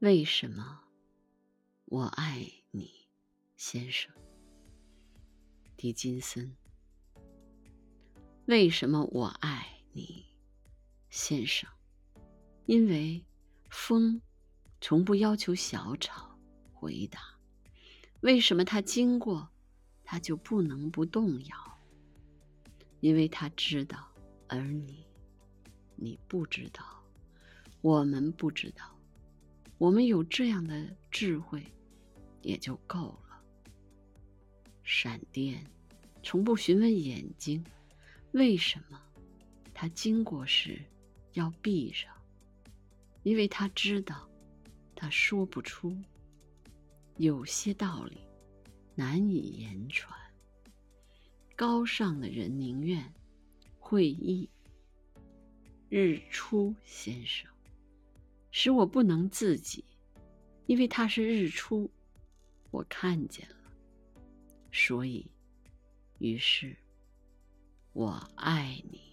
为什么我爱你，先生？狄金森。为什么我爱你，先生？因为风从不要求小草回答。为什么它经过，它就不能不动摇？因为他知道，而你，你不知道，我们不知道。我们有这样的智慧，也就够了。闪电从不询问眼睛，为什么它经过时要闭上？因为他知道，他说不出。有些道理难以言传。高尚的人宁愿会意。日出先生。使我不能自己，因为它是日出，我看见了，所以，于是，我爱你。